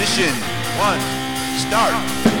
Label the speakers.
Speaker 1: Mission one, start.